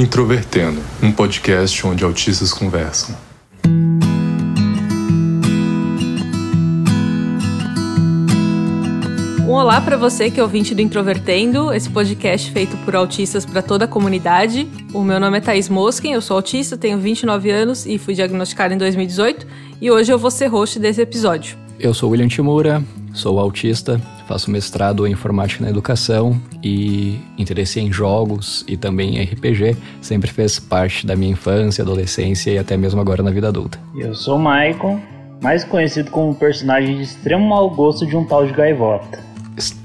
Introvertendo, um podcast onde autistas conversam. Um olá para você que é ouvinte do Introvertendo, esse podcast feito por autistas para toda a comunidade. O meu nome é Thaís Mosken, eu sou autista, tenho 29 anos e fui diagnosticada em 2018 e hoje eu vou ser host desse episódio. Eu sou William Timura, sou autista, faço mestrado em informática na educação e interesse em jogos e também em RPG sempre fez parte da minha infância, adolescência e até mesmo agora na vida adulta. Eu sou Michael, mais conhecido como personagem de extremo mau gosto de um tal de gaivota.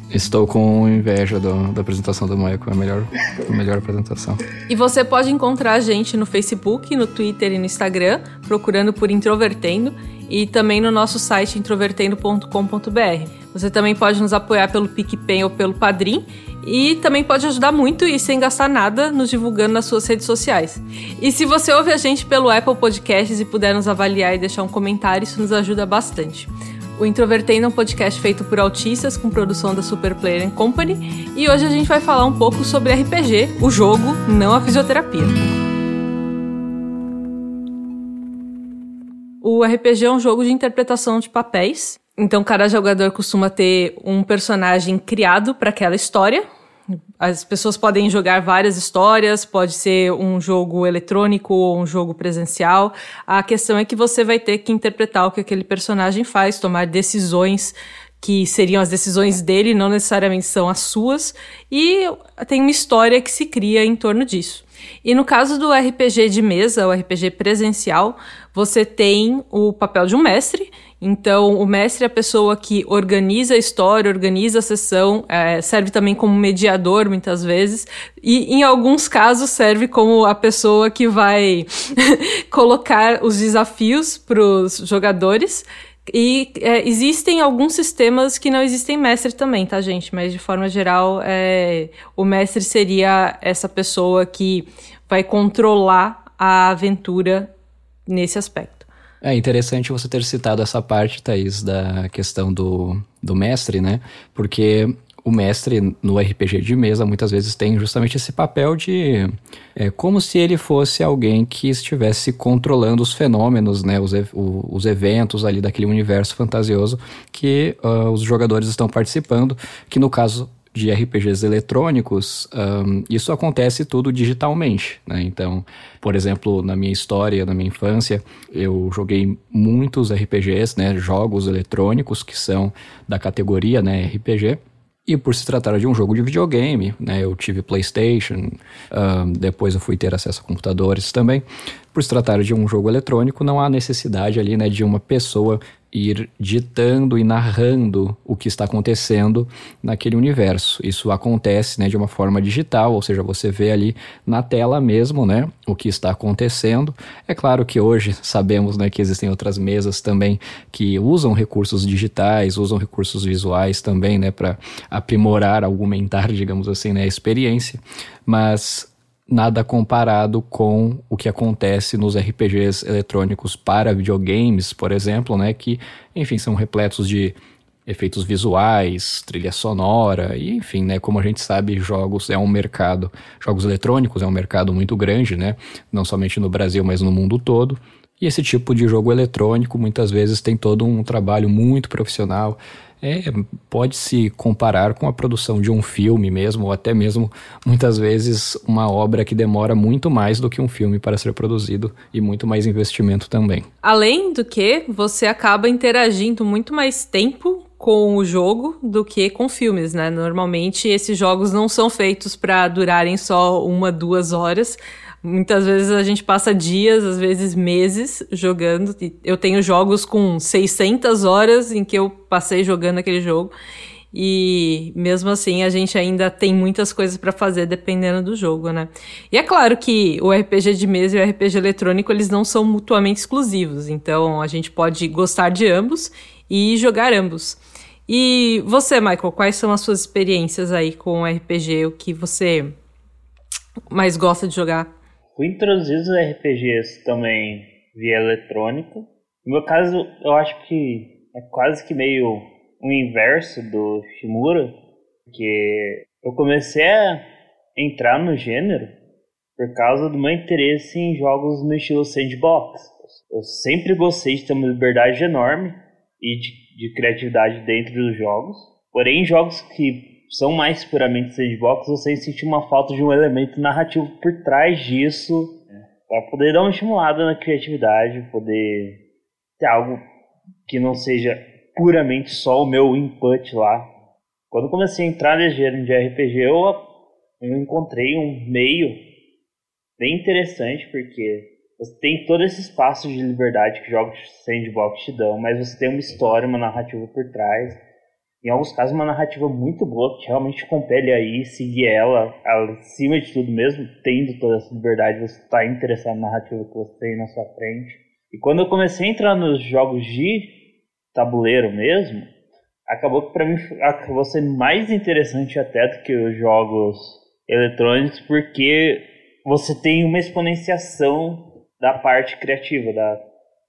Estou com inveja do, da apresentação do Michael, é a melhor, a melhor apresentação. E você pode encontrar a gente no Facebook, no Twitter e no Instagram, procurando por Introvertendo, e também no nosso site introvertendo.com.br. Você também pode nos apoiar pelo PicPay ou pelo Padrim, e também pode ajudar muito e sem gastar nada nos divulgando nas suas redes sociais. E se você ouve a gente pelo Apple Podcasts e puder nos avaliar e deixar um comentário, isso nos ajuda bastante. O Introvertendo é um podcast feito por autistas com produção da Super Player Company e hoje a gente vai falar um pouco sobre RPG, o jogo, não a fisioterapia. O RPG é um jogo de interpretação de papéis. Então, cada jogador costuma ter um personagem criado para aquela história, as pessoas podem jogar várias histórias, pode ser um jogo eletrônico ou um jogo presencial. A questão é que você vai ter que interpretar o que aquele personagem faz, tomar decisões que seriam as decisões dele, não necessariamente são as suas, e tem uma história que se cria em torno disso. E no caso do RPG de mesa, o RPG presencial, você tem o papel de um mestre, então, o mestre é a pessoa que organiza a história, organiza a sessão, é, serve também como mediador muitas vezes, e em alguns casos serve como a pessoa que vai colocar os desafios para os jogadores. E é, existem alguns sistemas que não existem mestre também, tá, gente? Mas de forma geral, é, o mestre seria essa pessoa que vai controlar a aventura nesse aspecto. É interessante você ter citado essa parte, Thaís, da questão do, do mestre, né? Porque o mestre no RPG de mesa muitas vezes tem justamente esse papel de. É como se ele fosse alguém que estivesse controlando os fenômenos, né, os, os eventos ali daquele universo fantasioso que uh, os jogadores estão participando, que no caso de RPGs eletrônicos, um, isso acontece tudo digitalmente, né? Então, por exemplo, na minha história, na minha infância, eu joguei muitos RPGs, né? Jogos eletrônicos que são da categoria, né? RPG. E por se tratar de um jogo de videogame, né? Eu tive PlayStation, um, depois eu fui ter acesso a computadores também. Por se tratar de um jogo eletrônico, não há necessidade ali, né? De uma pessoa ir ditando e narrando o que está acontecendo naquele universo. Isso acontece né, de uma forma digital, ou seja, você vê ali na tela mesmo né, o que está acontecendo. É claro que hoje sabemos né, que existem outras mesas também que usam recursos digitais, usam recursos visuais também né, para aprimorar, aumentar, digamos assim, né, a experiência, mas nada comparado com o que acontece nos RPGs eletrônicos para videogames, por exemplo, né, que, enfim, são repletos de efeitos visuais, trilha sonora, e enfim, né, como a gente sabe, jogos é um mercado, jogos eletrônicos é um mercado muito grande, né, não somente no Brasil, mas no mundo todo. E esse tipo de jogo eletrônico muitas vezes tem todo um trabalho muito profissional, é, pode se comparar com a produção de um filme mesmo, ou até mesmo muitas vezes uma obra que demora muito mais do que um filme para ser produzido e muito mais investimento também. Além do que, você acaba interagindo muito mais tempo com o jogo do que com filmes, né? Normalmente esses jogos não são feitos para durarem só uma, duas horas. Muitas vezes a gente passa dias, às vezes meses jogando. Eu tenho jogos com 600 horas em que eu passei jogando aquele jogo. E mesmo assim a gente ainda tem muitas coisas para fazer dependendo do jogo, né? E é claro que o RPG de mesa e o RPG eletrônico eles não são mutuamente exclusivos, então a gente pode gostar de ambos e jogar ambos. E você, Michael, quais são as suas experiências aí com o RPG? O que você mais gosta de jogar? Fui introduzido os RPGs também via eletrônica. No meu caso, eu acho que é quase que meio o inverso do Shimura, que eu comecei a entrar no gênero por causa do meu interesse em jogos no estilo sandbox. Eu sempre gostei de ter uma liberdade enorme e de, de criatividade dentro dos jogos. Porém, jogos que são mais puramente sandbox, você sente uma falta de um elemento narrativo por trás disso, para poder dar uma estimulada na criatividade, poder ter algo que não seja puramente só o meu input lá. Quando comecei a entrar gênero de RPG, eu, eu encontrei um meio bem interessante, porque você tem todo esse espaço de liberdade que jogos sandbox te dão, mas você tem uma história, uma narrativa por trás. Em alguns casos, uma narrativa muito boa que realmente compele aí seguir ela, acima de tudo, mesmo tendo toda essa liberdade, você está interessado na narrativa que você tem na sua frente. E quando eu comecei a entrar nos jogos de tabuleiro mesmo, acabou que para mim acabou sendo mais interessante até do que os jogos eletrônicos, porque você tem uma exponenciação da parte criativa, da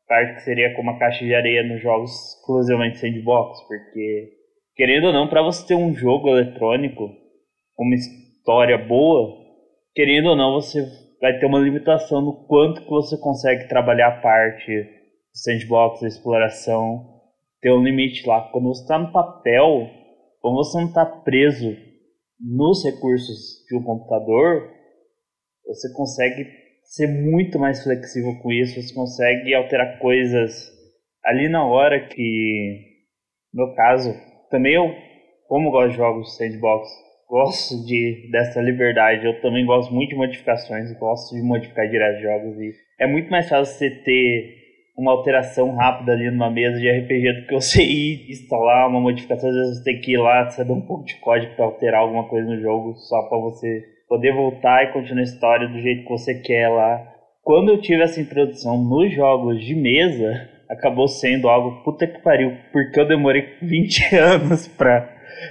parte que seria como a caixa de areia nos jogos exclusivamente sandbox, porque querendo ou não, para você ter um jogo eletrônico uma história boa, querendo ou não, você vai ter uma limitação no quanto que você consegue trabalhar a parte sandbox, da exploração, ter um limite lá. Quando você está no papel, como você não está preso nos recursos de um computador, você consegue ser muito mais flexível com isso, você consegue alterar coisas ali na hora que, no meu caso, também eu, como gosto de jogos sandbox, gosto de dessa liberdade, eu também gosto muito de modificações, gosto de modificar direto jogos e é muito mais fácil você ter uma alteração rápida ali numa mesa de RPG do que você ir instalar uma modificação, às vezes você tem que ir lá, saber um pouco de código para alterar alguma coisa no jogo só para você poder voltar e continuar a história do jeito que você quer lá. Quando eu tive essa introdução nos jogos de mesa, acabou sendo algo puta que pariu, porque eu demorei 20 anos para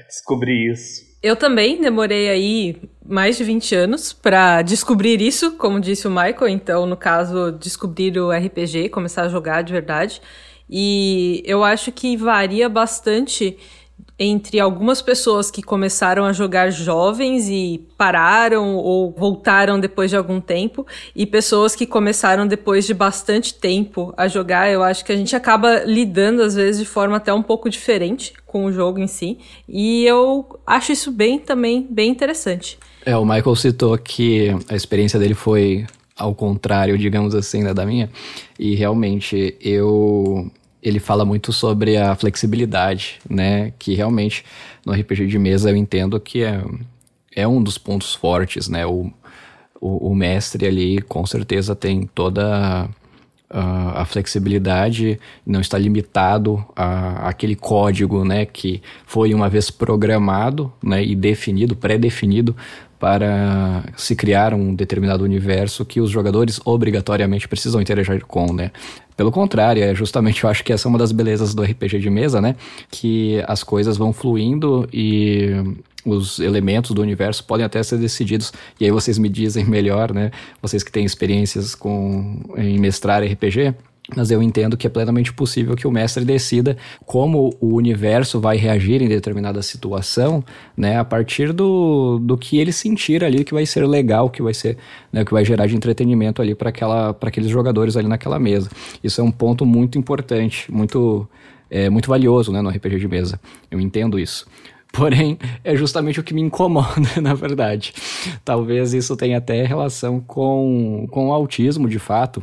descobrir isso. Eu também demorei aí mais de 20 anos para descobrir isso, como disse o Michael. Então, no caso, descobrir o RPG, começar a jogar de verdade. E eu acho que varia bastante entre algumas pessoas que começaram a jogar jovens e pararam ou voltaram depois de algum tempo, e pessoas que começaram depois de bastante tempo a jogar. Eu acho que a gente acaba lidando, às vezes, de forma até um pouco diferente com o jogo em si, e eu acho isso bem também bem interessante. É, o Michael citou que a experiência dele foi ao contrário, digamos assim, da minha, e realmente eu ele fala muito sobre a flexibilidade, né? Que realmente no RPG de mesa eu entendo que é, é um dos pontos fortes, né? O, o, o mestre ali com certeza tem toda a, a flexibilidade, não está limitado a, aquele código, né? Que foi uma vez programado, né? E definido, pré-definido para se criar um determinado universo que os jogadores obrigatoriamente precisam interagir com, né? Pelo contrário, é justamente eu acho que essa é uma das belezas do RPG de mesa, né? Que as coisas vão fluindo e os elementos do universo podem até ser decididos. E aí vocês me dizem melhor, né? Vocês que têm experiências com em mestrar RPG, mas eu entendo que é plenamente possível que o mestre decida como o universo vai reagir em determinada situação, né, a partir do, do que ele sentir ali que vai ser legal, que vai ser, né, que vai gerar de entretenimento ali para aqueles jogadores ali naquela mesa. Isso é um ponto muito importante, muito é, muito valioso, né, no RPG de mesa. Eu entendo isso. Porém, é justamente o que me incomoda, na verdade. Talvez isso tenha até relação com, com o autismo, de fato,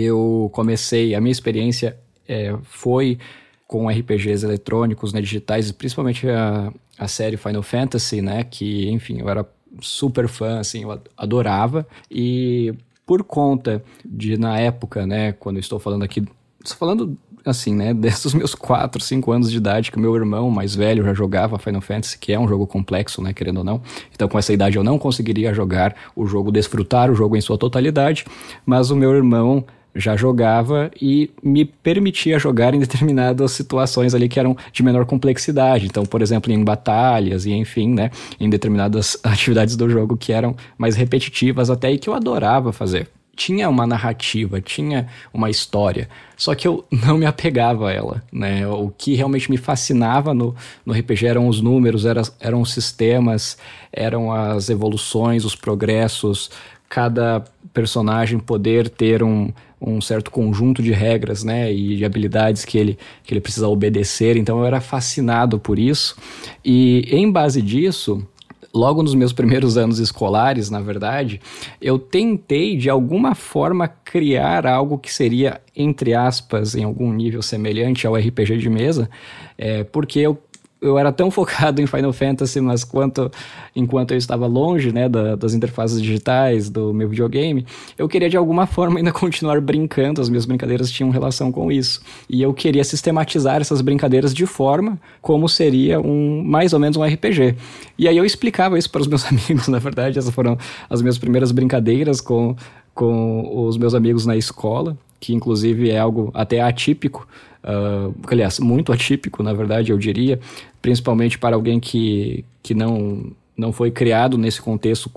eu comecei, a minha experiência é, foi com RPGs eletrônicos, né, digitais, principalmente a, a série Final Fantasy, né, que, enfim, eu era super fã, assim, eu adorava, e por conta de, na época, né, quando estou falando aqui, estou falando assim, né, desses meus 4, 5 anos de idade, que o meu irmão mais velho já jogava Final Fantasy, que é um jogo complexo, né, querendo ou não. Então, com essa idade, eu não conseguiria jogar o jogo, desfrutar o jogo em sua totalidade, mas o meu irmão já jogava e me permitia jogar em determinadas situações ali que eram de menor complexidade. Então, por exemplo, em batalhas e enfim, né, em determinadas atividades do jogo que eram mais repetitivas até e que eu adorava fazer. Tinha uma narrativa, tinha uma história, só que eu não me apegava a ela, né? O que realmente me fascinava no, no RPG eram os números, eram, eram os sistemas, eram as evoluções, os progressos, cada personagem poder ter um, um certo conjunto de regras, né, e de habilidades que ele, que ele precisa obedecer. Então eu era fascinado por isso. E em base disso, logo nos meus primeiros anos escolares, na verdade, eu tentei de alguma forma criar algo que seria, entre aspas, em algum nível semelhante ao RPG de mesa, é, porque eu eu era tão focado em Final Fantasy, mas quanto enquanto eu estava longe, né, da, das interfaces digitais do meu videogame, eu queria de alguma forma ainda continuar brincando, as minhas brincadeiras tinham relação com isso. E eu queria sistematizar essas brincadeiras de forma como seria um mais ou menos um RPG. E aí eu explicava isso para os meus amigos, na verdade, essas foram as minhas primeiras brincadeiras com com os meus amigos na escola, que inclusive é algo até atípico, uh, aliás, muito atípico, na verdade, eu diria, principalmente para alguém que, que não, não foi criado nesse contexto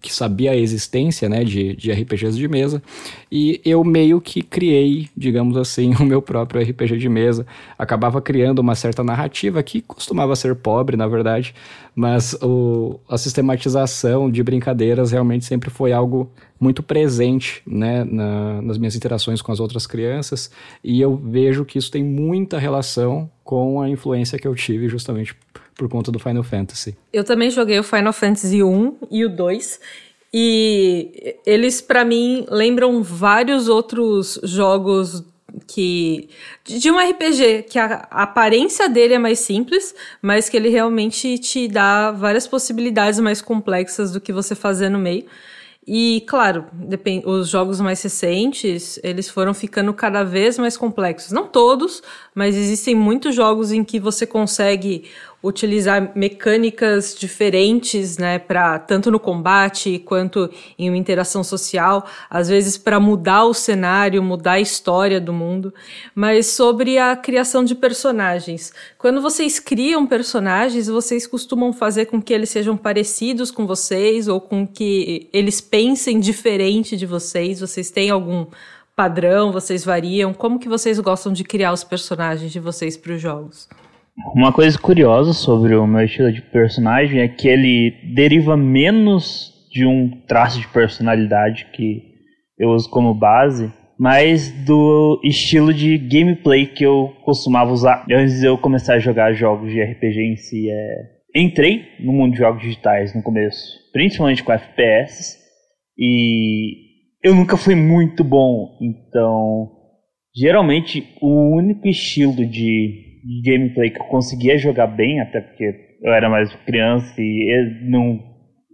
que sabia a existência né, de, de RPGs de mesa, e eu meio que criei, digamos assim, o meu próprio RPG de mesa. Acabava criando uma certa narrativa que costumava ser pobre, na verdade, mas o, a sistematização de brincadeiras realmente sempre foi algo muito presente né, na, nas minhas interações com as outras crianças, e eu vejo que isso tem muita relação com a influência que eu tive justamente por conta do Final Fantasy. Eu também joguei o Final Fantasy 1 e o 2. E eles, para mim, lembram vários outros jogos que. de um RPG, que a, aparência dele é mais simples, mas que ele realmente te dá várias possibilidades mais complexas do que você fazer no meio. E, claro, os jogos mais recentes, eles foram ficando cada vez mais complexos. Não todos, mas existem muitos jogos em que você consegue utilizar mecânicas diferentes, né, para tanto no combate quanto em uma interação social, às vezes para mudar o cenário, mudar a história do mundo, mas sobre a criação de personagens. Quando vocês criam personagens, vocês costumam fazer com que eles sejam parecidos com vocês ou com que eles pensem diferente de vocês? Vocês têm algum padrão? Vocês variam? Como que vocês gostam de criar os personagens de vocês para os jogos? Uma coisa curiosa sobre o meu estilo de personagem é que ele deriva menos de um traço de personalidade que eu uso como base, mas do estilo de gameplay que eu costumava usar antes de eu começar a jogar jogos de RPG em si. É... Entrei no mundo de jogos digitais no começo, principalmente com FPS, e eu nunca fui muito bom, então geralmente o único estilo de gameplay que eu conseguia jogar bem, até porque eu era mais criança e não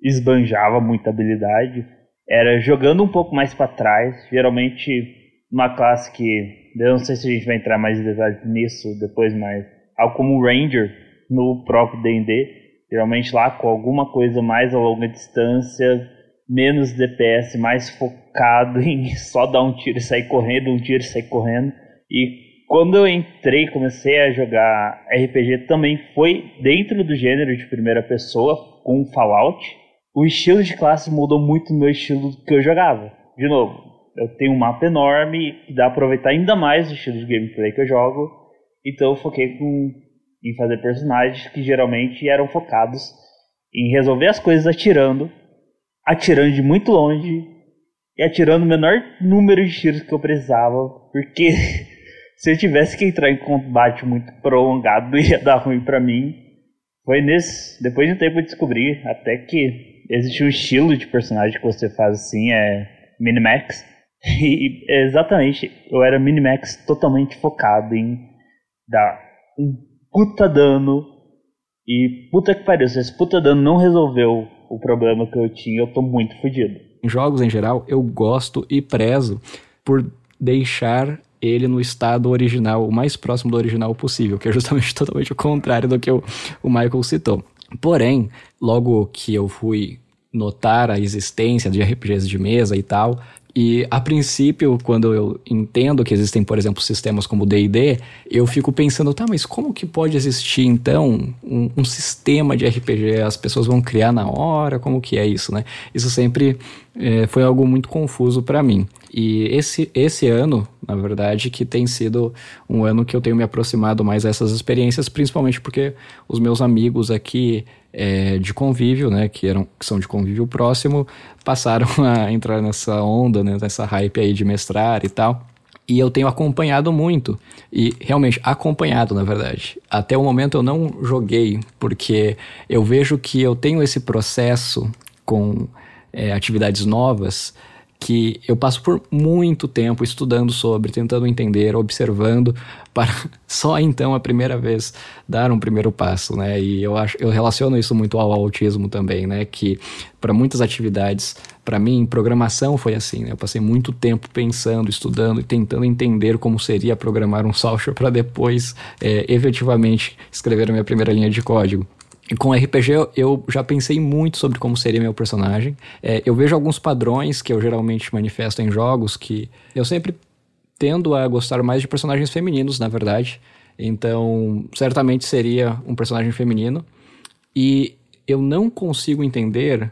esbanjava muita habilidade, era jogando um pouco mais para trás, geralmente uma classe que eu não sei se a gente vai entrar mais em detalhes nisso depois, mas algo como Ranger no próprio D&D, geralmente lá com alguma coisa mais a longa distância, menos DPS, mais focado em só dar um tiro e sair correndo, um tiro e sair correndo, e quando eu entrei, comecei a jogar RPG, também foi dentro do gênero de primeira pessoa, com Fallout. O estilo de classe mudou muito no meu estilo que eu jogava. De novo, eu tenho um mapa enorme que dá pra aproveitar ainda mais o estilo de gameplay que eu jogo. Então eu foquei com, em fazer personagens que geralmente eram focados em resolver as coisas atirando, atirando de muito longe e atirando o menor número de tiros que eu precisava, porque se eu tivesse que entrar em combate muito prolongado, ia dar ruim para mim. Foi nesse. Depois de um tempo eu descobri até que existe um estilo de personagem que você faz assim, é Minimax. E exatamente, eu era Minimax totalmente focado em dar um puta dano. E puta que pariu, se esse puta dano não resolveu o problema que eu tinha, eu tô muito fodido. Em jogos em geral, eu gosto e prezo por deixar ele no estado original, o mais próximo do original possível, que é justamente totalmente o contrário do que o, o Michael citou. Porém, logo que eu fui notar a existência de RPGs de mesa e tal, e a princípio, quando eu entendo que existem, por exemplo, sistemas como D&D, eu fico pensando, tá, mas como que pode existir então um, um, sistema de RPG? As pessoas vão criar na hora? Como que é isso, né? Isso sempre é, foi algo muito confuso para mim. E esse, esse ano, na verdade, que tem sido um ano que eu tenho me aproximado mais dessas experiências, principalmente porque os meus amigos aqui é, de convívio, né, que, eram, que são de convívio próximo, passaram a entrar nessa onda, né, nessa hype aí de mestrar e tal. E eu tenho acompanhado muito. E realmente, acompanhado, na verdade. Até o momento eu não joguei, porque eu vejo que eu tenho esse processo com é, atividades novas que eu passo por muito tempo estudando sobre, tentando entender, observando, para só então a primeira vez dar um primeiro passo, né? E eu acho, eu relaciono isso muito ao autismo também, né? Que para muitas atividades, para mim, programação foi assim, né? Eu passei muito tempo pensando, estudando e tentando entender como seria programar um software para depois, é, efetivamente, escrever a minha primeira linha de código. Com RPG eu já pensei muito sobre como seria meu personagem. É, eu vejo alguns padrões que eu geralmente manifesto em jogos que eu sempre tendo a gostar mais de personagens femininos, na verdade. Então, certamente seria um personagem feminino. E eu não consigo entender,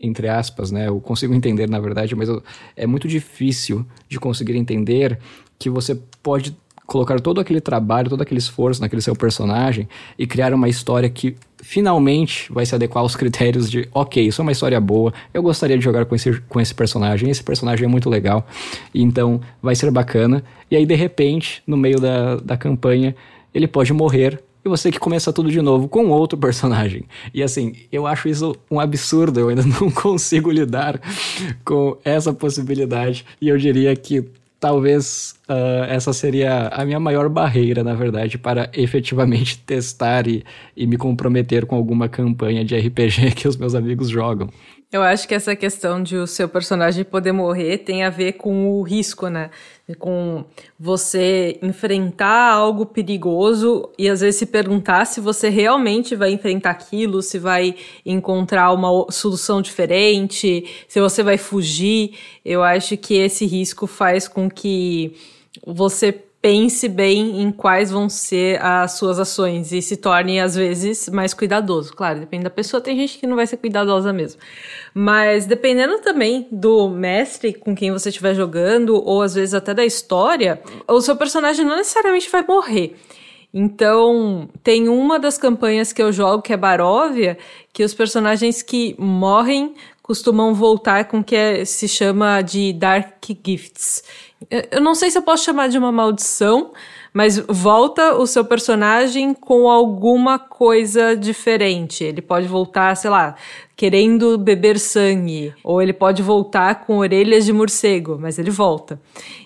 entre aspas, né? Eu consigo entender, na verdade, mas eu, é muito difícil de conseguir entender que você pode colocar todo aquele trabalho, todo aquele esforço naquele seu personagem e criar uma história que finalmente vai se adequar aos critérios de, ok, isso é uma história boa, eu gostaria de jogar com esse, com esse personagem, esse personagem é muito legal, então vai ser bacana. E aí, de repente, no meio da, da campanha, ele pode morrer e você que começa tudo de novo com outro personagem. E assim, eu acho isso um absurdo, eu ainda não consigo lidar com essa possibilidade. E eu diria que talvez uh, essa seria a minha maior barreira, na verdade, para efetivamente testar e, e me comprometer com alguma campanha de RPG que os meus amigos jogam. Eu acho que essa questão de o seu personagem poder morrer tem a ver com o risco, né? Com você enfrentar algo perigoso e às vezes se perguntar se você realmente vai enfrentar aquilo, se vai encontrar uma solução diferente, se você vai fugir. Eu acho que esse risco faz com que você pense bem em quais vão ser as suas ações e se torne, às vezes, mais cuidadoso. Claro, depende da pessoa, tem gente que não vai ser cuidadosa mesmo. Mas dependendo também do mestre com quem você estiver jogando, ou às vezes até da história, o seu personagem não necessariamente vai morrer. Então, tem uma das campanhas que eu jogo, que é Baróvia, que os personagens que morrem costumam voltar com o que é, se chama de Dark Gifts. Eu não sei se eu posso chamar de uma maldição, mas volta o seu personagem com alguma coisa diferente. Ele pode voltar, sei lá, querendo beber sangue, ou ele pode voltar com orelhas de morcego, mas ele volta.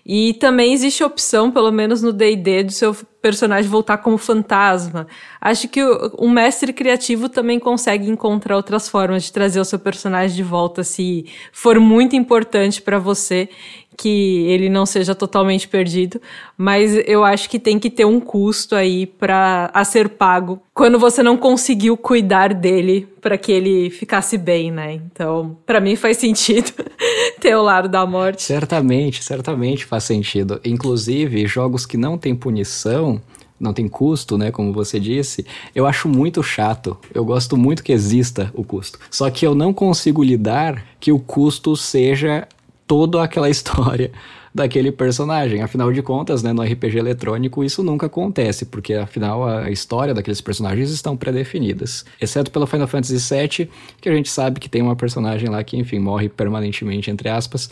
E também existe a opção, pelo menos no D&D, do seu personagem voltar como fantasma. Acho que um mestre criativo também consegue encontrar outras formas de trazer o seu personagem de volta se for muito importante para você que ele não seja totalmente perdido, mas eu acho que tem que ter um custo aí para a ser pago quando você não conseguiu cuidar dele para que ele ficasse bem, né? Então, para mim faz sentido ter o lado da morte. Certamente, certamente faz sentido. Inclusive, jogos que não têm punição, não tem custo, né, como você disse, eu acho muito chato. Eu gosto muito que exista o custo. Só que eu não consigo lidar que o custo seja toda aquela história daquele personagem. Afinal de contas, né, no RPG eletrônico isso nunca acontece, porque afinal a história daqueles personagens estão pré-definidas. Exceto pelo Final Fantasy VII, que a gente sabe que tem uma personagem lá que, enfim, morre permanentemente, entre aspas.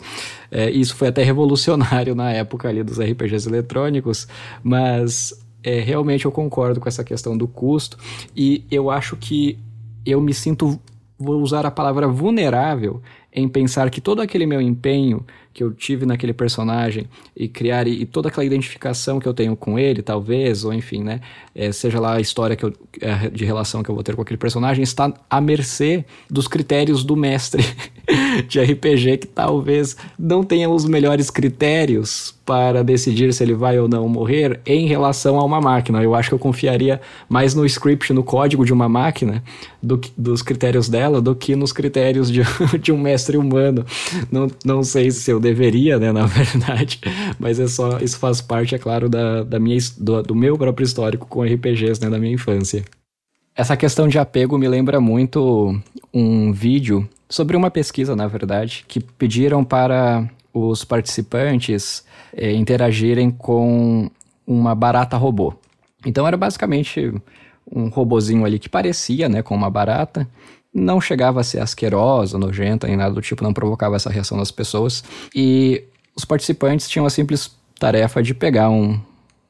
É, isso foi até revolucionário na época ali dos RPGs eletrônicos, mas é, realmente eu concordo com essa questão do custo e eu acho que eu me sinto, vou usar a palavra vulnerável em pensar que todo aquele meu empenho que eu tive naquele personagem e criar e, e toda aquela identificação que eu tenho com ele, talvez, ou enfim, né, é, seja lá a história que eu, é, de relação que eu vou ter com aquele personagem, está à mercê dos critérios do mestre de RPG que talvez não tenha os melhores critérios para decidir se ele vai ou não morrer em relação a uma máquina. Eu acho que eu confiaria mais no script, no código de uma máquina, do, dos critérios dela, do que nos critérios de, de um mestre humano. Não, não sei se eu deveria, né, na verdade, mas é só, isso faz parte, é claro, da, da minha, do, do meu próprio histórico com RPGs, né, da minha infância. Essa questão de apego me lembra muito um vídeo sobre uma pesquisa, na verdade, que pediram para os participantes é, interagirem com uma barata robô. Então era basicamente um robozinho ali que parecia, né, com uma barata, não chegava a ser asquerosa, nojenta, nem nada do tipo, não provocava essa reação das pessoas. E os participantes tinham a simples tarefa de pegar um,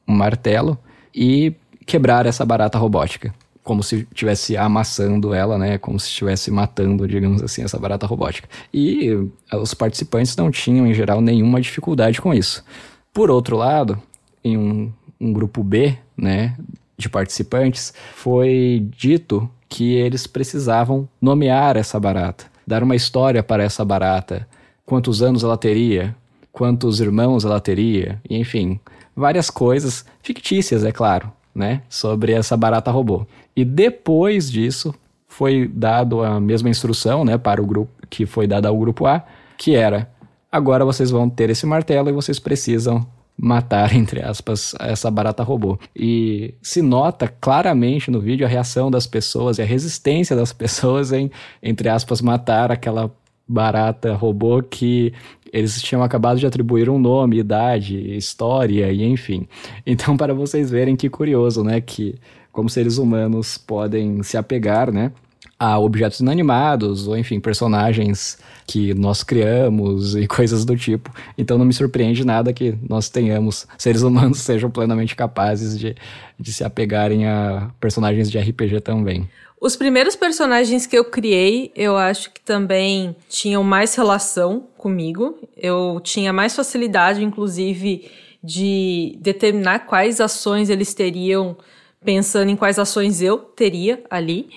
um martelo e quebrar essa barata robótica. Como se estivesse amassando ela, né? Como se estivesse matando, digamos assim, essa barata robótica. E os participantes não tinham, em geral, nenhuma dificuldade com isso. Por outro lado, em um, um grupo B, né, de participantes, foi dito que eles precisavam nomear essa barata, dar uma história para essa barata, quantos anos ela teria, quantos irmãos ela teria, enfim, várias coisas fictícias, é claro, né, sobre essa barata robô. E depois disso foi dado a mesma instrução, né, para o grupo que foi dada ao grupo A, que era agora vocês vão ter esse martelo e vocês precisam matar, entre aspas, essa barata robô. E se nota claramente no vídeo a reação das pessoas e a resistência das pessoas em, entre aspas, matar aquela barata robô que eles tinham acabado de atribuir um nome, idade, história e enfim. Então, para vocês verem que curioso, né, que como seres humanos podem se apegar, né, a objetos inanimados, ou enfim, personagens que nós criamos e coisas do tipo. Então não me surpreende nada que nós tenhamos, seres humanos sejam plenamente capazes de, de se apegarem a personagens de RPG também. Os primeiros personagens que eu criei, eu acho que também tinham mais relação comigo. Eu tinha mais facilidade, inclusive, de determinar quais ações eles teriam, pensando em quais ações eu teria ali.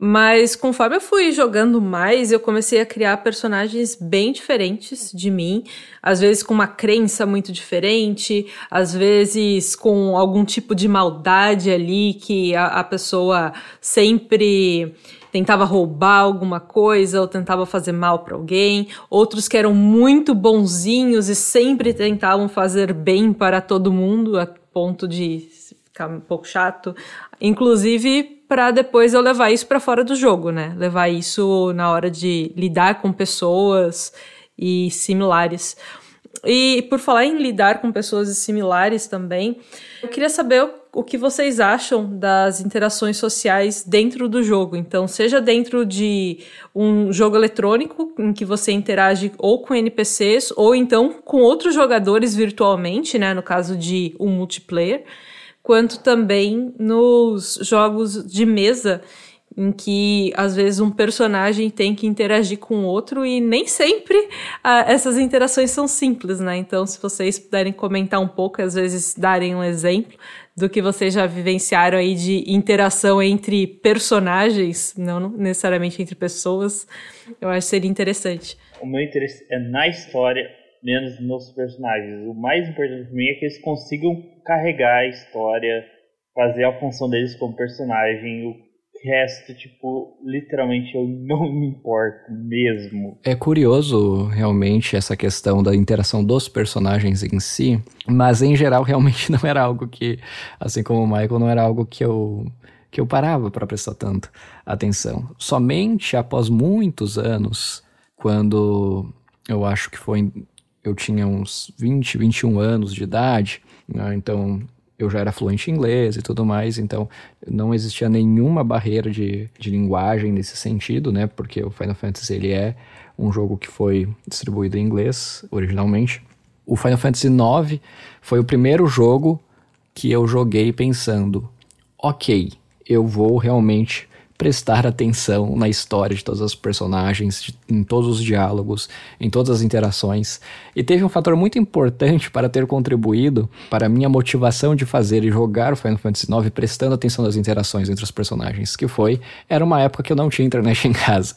Mas conforme eu fui jogando mais, eu comecei a criar personagens bem diferentes de mim, às vezes com uma crença muito diferente, às vezes com algum tipo de maldade ali que a, a pessoa sempre tentava roubar alguma coisa ou tentava fazer mal para alguém, outros que eram muito bonzinhos e sempre tentavam fazer bem para todo mundo a ponto de ficar um pouco chato. Inclusive para depois eu levar isso para fora do jogo, né? Levar isso na hora de lidar com pessoas e similares. E por falar em lidar com pessoas similares também, eu queria saber o, o que vocês acham das interações sociais dentro do jogo. Então, seja dentro de um jogo eletrônico em que você interage ou com NPCs ou então com outros jogadores virtualmente, né, no caso de um multiplayer quanto também nos jogos de mesa, em que às vezes um personagem tem que interagir com outro e nem sempre ah, essas interações são simples, né? Então, se vocês puderem comentar um pouco, às vezes darem um exemplo do que vocês já vivenciaram aí de interação entre personagens, não necessariamente entre pessoas, eu acho que seria interessante. O meu interesse é na história, menos nos personagens. O mais importante para mim é que eles consigam carregar a história, fazer a função deles como personagem. O resto, tipo, literalmente eu não me importo mesmo. É curioso, realmente, essa questão da interação dos personagens em si, mas em geral, realmente não era algo que, assim como o Michael, não era algo que eu que eu parava para prestar tanta atenção. Somente após muitos anos, quando eu acho que foi eu tinha uns 20, 21 anos de idade, né? Então, eu já era fluente em inglês e tudo mais, então não existia nenhuma barreira de, de linguagem nesse sentido, né? Porque o Final Fantasy ele é um jogo que foi distribuído em inglês originalmente. O Final Fantasy IX foi o primeiro jogo que eu joguei pensando, ok, eu vou realmente prestar atenção na história de todos os personagens, de, em todos os diálogos, em todas as interações. E teve um fator muito importante para ter contribuído para a minha motivação de fazer e jogar Final Fantasy IX prestando atenção nas interações entre os personagens, que foi, era uma época que eu não tinha internet em casa.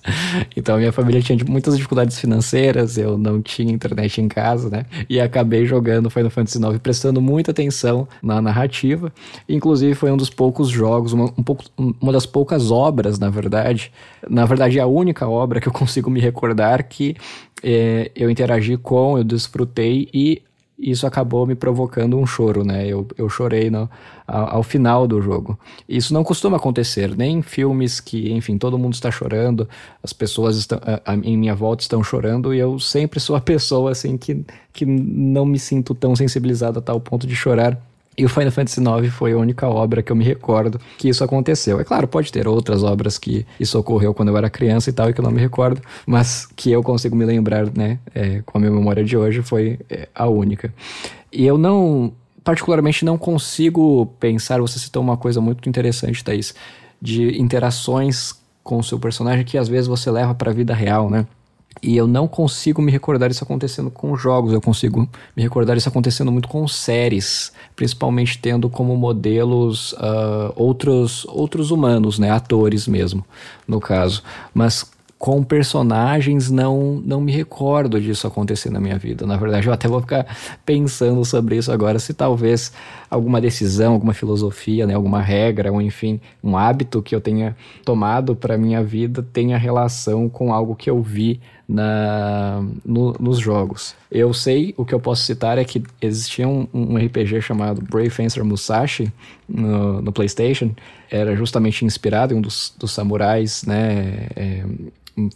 Então minha família tinha muitas dificuldades financeiras, eu não tinha internet em casa, né? E acabei jogando Final Fantasy IX prestando muita atenção na narrativa. Inclusive foi um dos poucos jogos, uma, um pouco, uma das poucas obras obras, na verdade. Na verdade, é a única obra que eu consigo me recordar que é, eu interagi com, eu desfrutei e isso acabou me provocando um choro, né? Eu, eu chorei no, ao, ao, final do jogo. Isso não costuma acontecer, nem em filmes que, enfim, todo mundo está chorando, as pessoas estão, a, a, em minha volta estão chorando e eu sempre sou a pessoa, assim, que, que não me sinto tão sensibilizado a tal ponto de chorar e o Final Fantasy IX foi a única obra que eu me recordo que isso aconteceu. É claro, pode ter outras obras que isso ocorreu quando eu era criança e tal, e que eu não me recordo, mas que eu consigo me lembrar, né, é, com a minha memória de hoje, foi é, a única. E eu não, particularmente, não consigo pensar, você citou uma coisa muito interessante, Thaís, de interações com o seu personagem que às vezes você leva para a vida real, né? E eu não consigo me recordar isso acontecendo com jogos, eu consigo me recordar isso acontecendo muito com séries, principalmente tendo como modelos uh, outros, outros humanos, né, atores mesmo, no caso. Mas com personagens não não me recordo disso acontecer na minha vida. Na verdade, eu até vou ficar pensando sobre isso agora, se talvez alguma decisão, alguma filosofia, né, alguma regra, ou enfim, um hábito que eu tenha tomado para minha vida tenha relação com algo que eu vi na, no, nos jogos. Eu sei, o que eu posso citar é que existia um, um RPG chamado Brave Fencer Musashi no, no, PlayStation. Era justamente inspirado em um dos, dos samurais, né? É,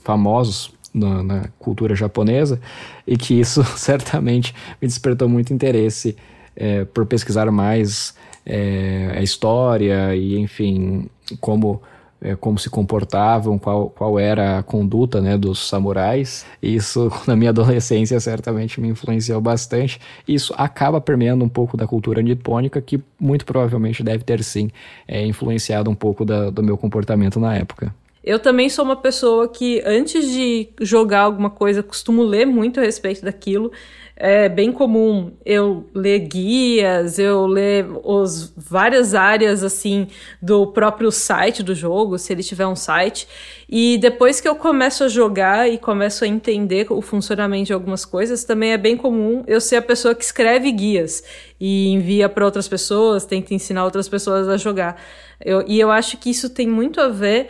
famosos na, na, cultura japonesa e que isso certamente me despertou muito interesse é, por pesquisar mais é, a história e, enfim, como, é, como se comportavam, qual, qual era a conduta né, dos samurais. Isso, na minha adolescência, certamente me influenciou bastante. Isso acaba permeando um pouco da cultura nipônica, que muito provavelmente deve ter, sim, é, influenciado um pouco da, do meu comportamento na época. Eu também sou uma pessoa que, antes de jogar alguma coisa, costumo ler muito a respeito daquilo. É bem comum eu ler guias, eu ler os, várias áreas assim do próprio site do jogo, se ele tiver um site. E depois que eu começo a jogar e começo a entender o funcionamento de algumas coisas, também é bem comum eu ser a pessoa que escreve guias e envia para outras pessoas, tenta ensinar outras pessoas a jogar. Eu, e eu acho que isso tem muito a ver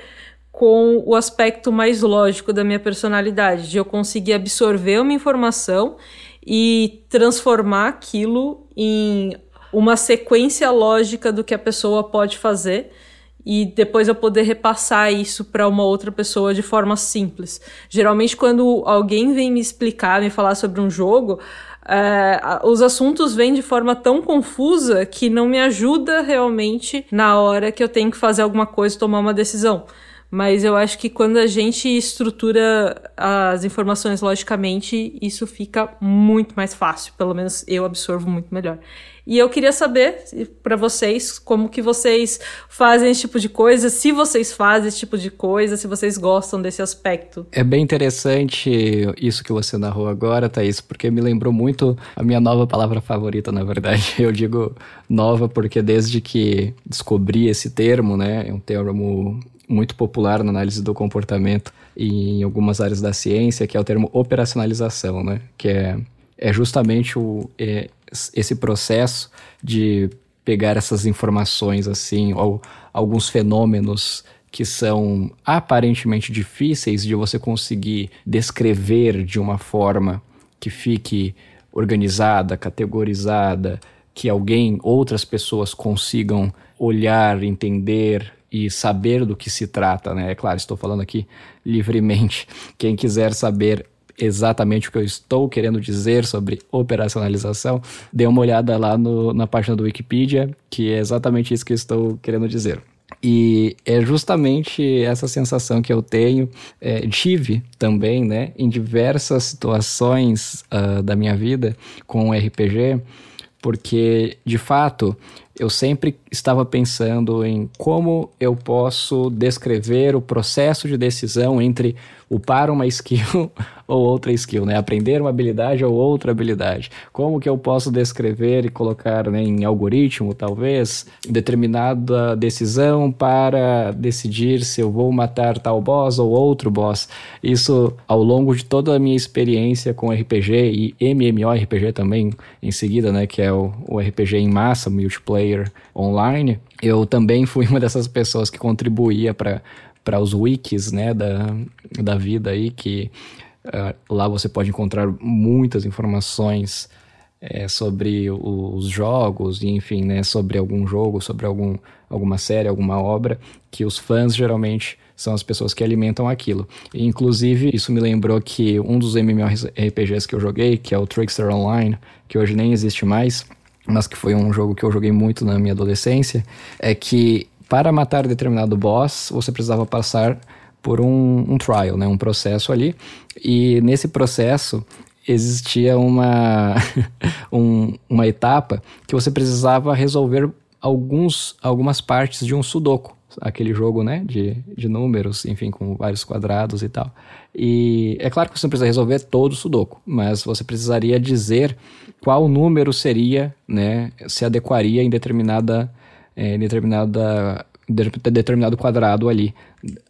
com o aspecto mais lógico da minha personalidade, de eu conseguir absorver uma informação e transformar aquilo em uma sequência lógica do que a pessoa pode fazer e depois eu poder repassar isso para uma outra pessoa de forma simples. Geralmente, quando alguém vem me explicar, me falar sobre um jogo, é, os assuntos vêm de forma tão confusa que não me ajuda realmente na hora que eu tenho que fazer alguma coisa, tomar uma decisão. Mas eu acho que quando a gente estrutura as informações logicamente, isso fica muito mais fácil. Pelo menos eu absorvo muito melhor. E eu queria saber para vocês como que vocês fazem esse tipo de coisa, se vocês fazem esse tipo de coisa, se vocês gostam desse aspecto. É bem interessante isso que você narrou agora, Thaís, porque me lembrou muito a minha nova palavra favorita, na verdade. Eu digo nova porque desde que descobri esse termo, né, é um termo muito popular na análise do comportamento em algumas áreas da ciência, que é o termo operacionalização, né? Que é, é justamente o, é, esse processo de pegar essas informações, assim, ou alguns fenômenos que são aparentemente difíceis de você conseguir descrever de uma forma que fique organizada, categorizada, que alguém, outras pessoas consigam olhar, entender, e saber do que se trata, né? É claro, estou falando aqui livremente. Quem quiser saber exatamente o que eu estou querendo dizer sobre operacionalização, dê uma olhada lá no, na página do Wikipedia, que é exatamente isso que eu estou querendo dizer. E é justamente essa sensação que eu tenho, é, tive também, né, em diversas situações uh, da minha vida com o RPG, porque de fato eu sempre estava pensando em como eu posso descrever o processo de decisão entre upar uma skill ou outra skill, né? Aprender uma habilidade ou outra habilidade. Como que eu posso descrever e colocar né, em algoritmo, talvez, determinada decisão para decidir se eu vou matar tal boss ou outro boss. Isso ao longo de toda a minha experiência com RPG e MMORPG também em seguida, né? Que é o, o RPG em massa, multiplayer online. Eu também fui uma dessas pessoas que contribuía para para os wikis né, da, da vida aí, que uh, lá você pode encontrar muitas informações é, sobre os jogos, enfim, né, sobre algum jogo, sobre algum, alguma série, alguma obra, que os fãs geralmente são as pessoas que alimentam aquilo. E, inclusive, isso me lembrou que um dos MMORPGs que eu joguei, que é o Trickster Online, que hoje nem existe mais, mas que foi um jogo que eu joguei muito na minha adolescência, é que para matar determinado boss, você precisava passar por um, um trial, né, um processo ali, e nesse processo existia uma, um, uma etapa que você precisava resolver alguns, algumas partes de um sudoku, aquele jogo, né, de, de números, enfim, com vários quadrados e tal. E é claro que você não precisa resolver todo o sudoku, mas você precisaria dizer qual número seria, né, se adequaria em determinada, é, determinada determinado quadrado ali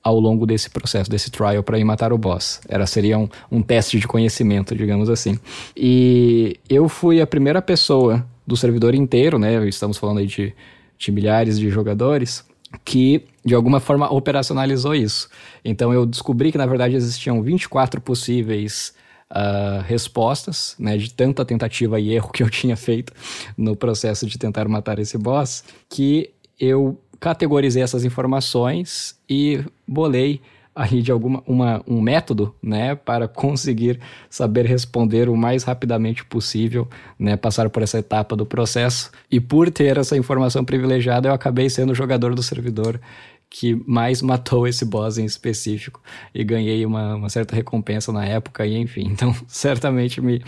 ao longo desse processo, desse trial para ir matar o boss. Era seria um, um teste de conhecimento, digamos assim. E eu fui a primeira pessoa do servidor inteiro, né? Estamos falando aí de, de milhares de jogadores que de alguma forma operacionalizou isso. Então eu descobri que na verdade existiam 24 possíveis uh, respostas, né, de tanta tentativa e erro que eu tinha feito no processo de tentar matar esse boss, que eu categorizei essas informações e bolei aí de alguma uma, um método, né, para conseguir saber responder o mais rapidamente possível, né, passar por essa etapa do processo. E por ter essa informação privilegiada, eu acabei sendo jogador do servidor que mais matou esse boss em específico e ganhei uma, uma certa recompensa na época e enfim, então certamente me,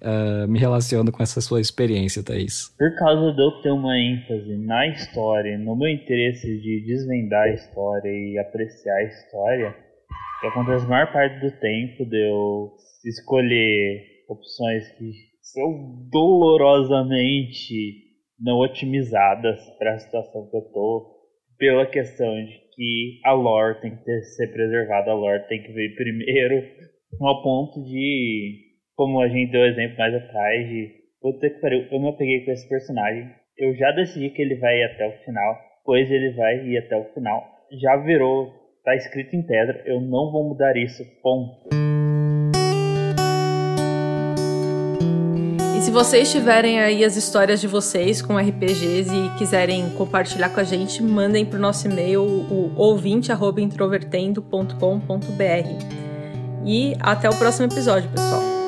uh, me relaciono com essa sua experiência, Thaís. Por causa de eu ter uma ênfase na história, no meu interesse de desvendar a história e apreciar a história, que acontece a maior parte do tempo de eu escolher opções que são dolorosamente não otimizadas para a situação que eu tô pela questão de que a lore tem que ser preservada, a lore tem que vir primeiro, ao ponto de, como a gente deu exemplo mais atrás, de puta que pariu, eu me apeguei com esse personagem, eu já decidi que ele vai ir até o final, pois ele vai ir até o final, já virou, tá escrito em pedra, eu não vou mudar isso, ponto. Vocês tiverem aí as histórias de vocês com RPGs e quiserem compartilhar com a gente, mandem pro nosso e-mail o ouvinte@introvertendo.com.br. E até o próximo episódio, pessoal.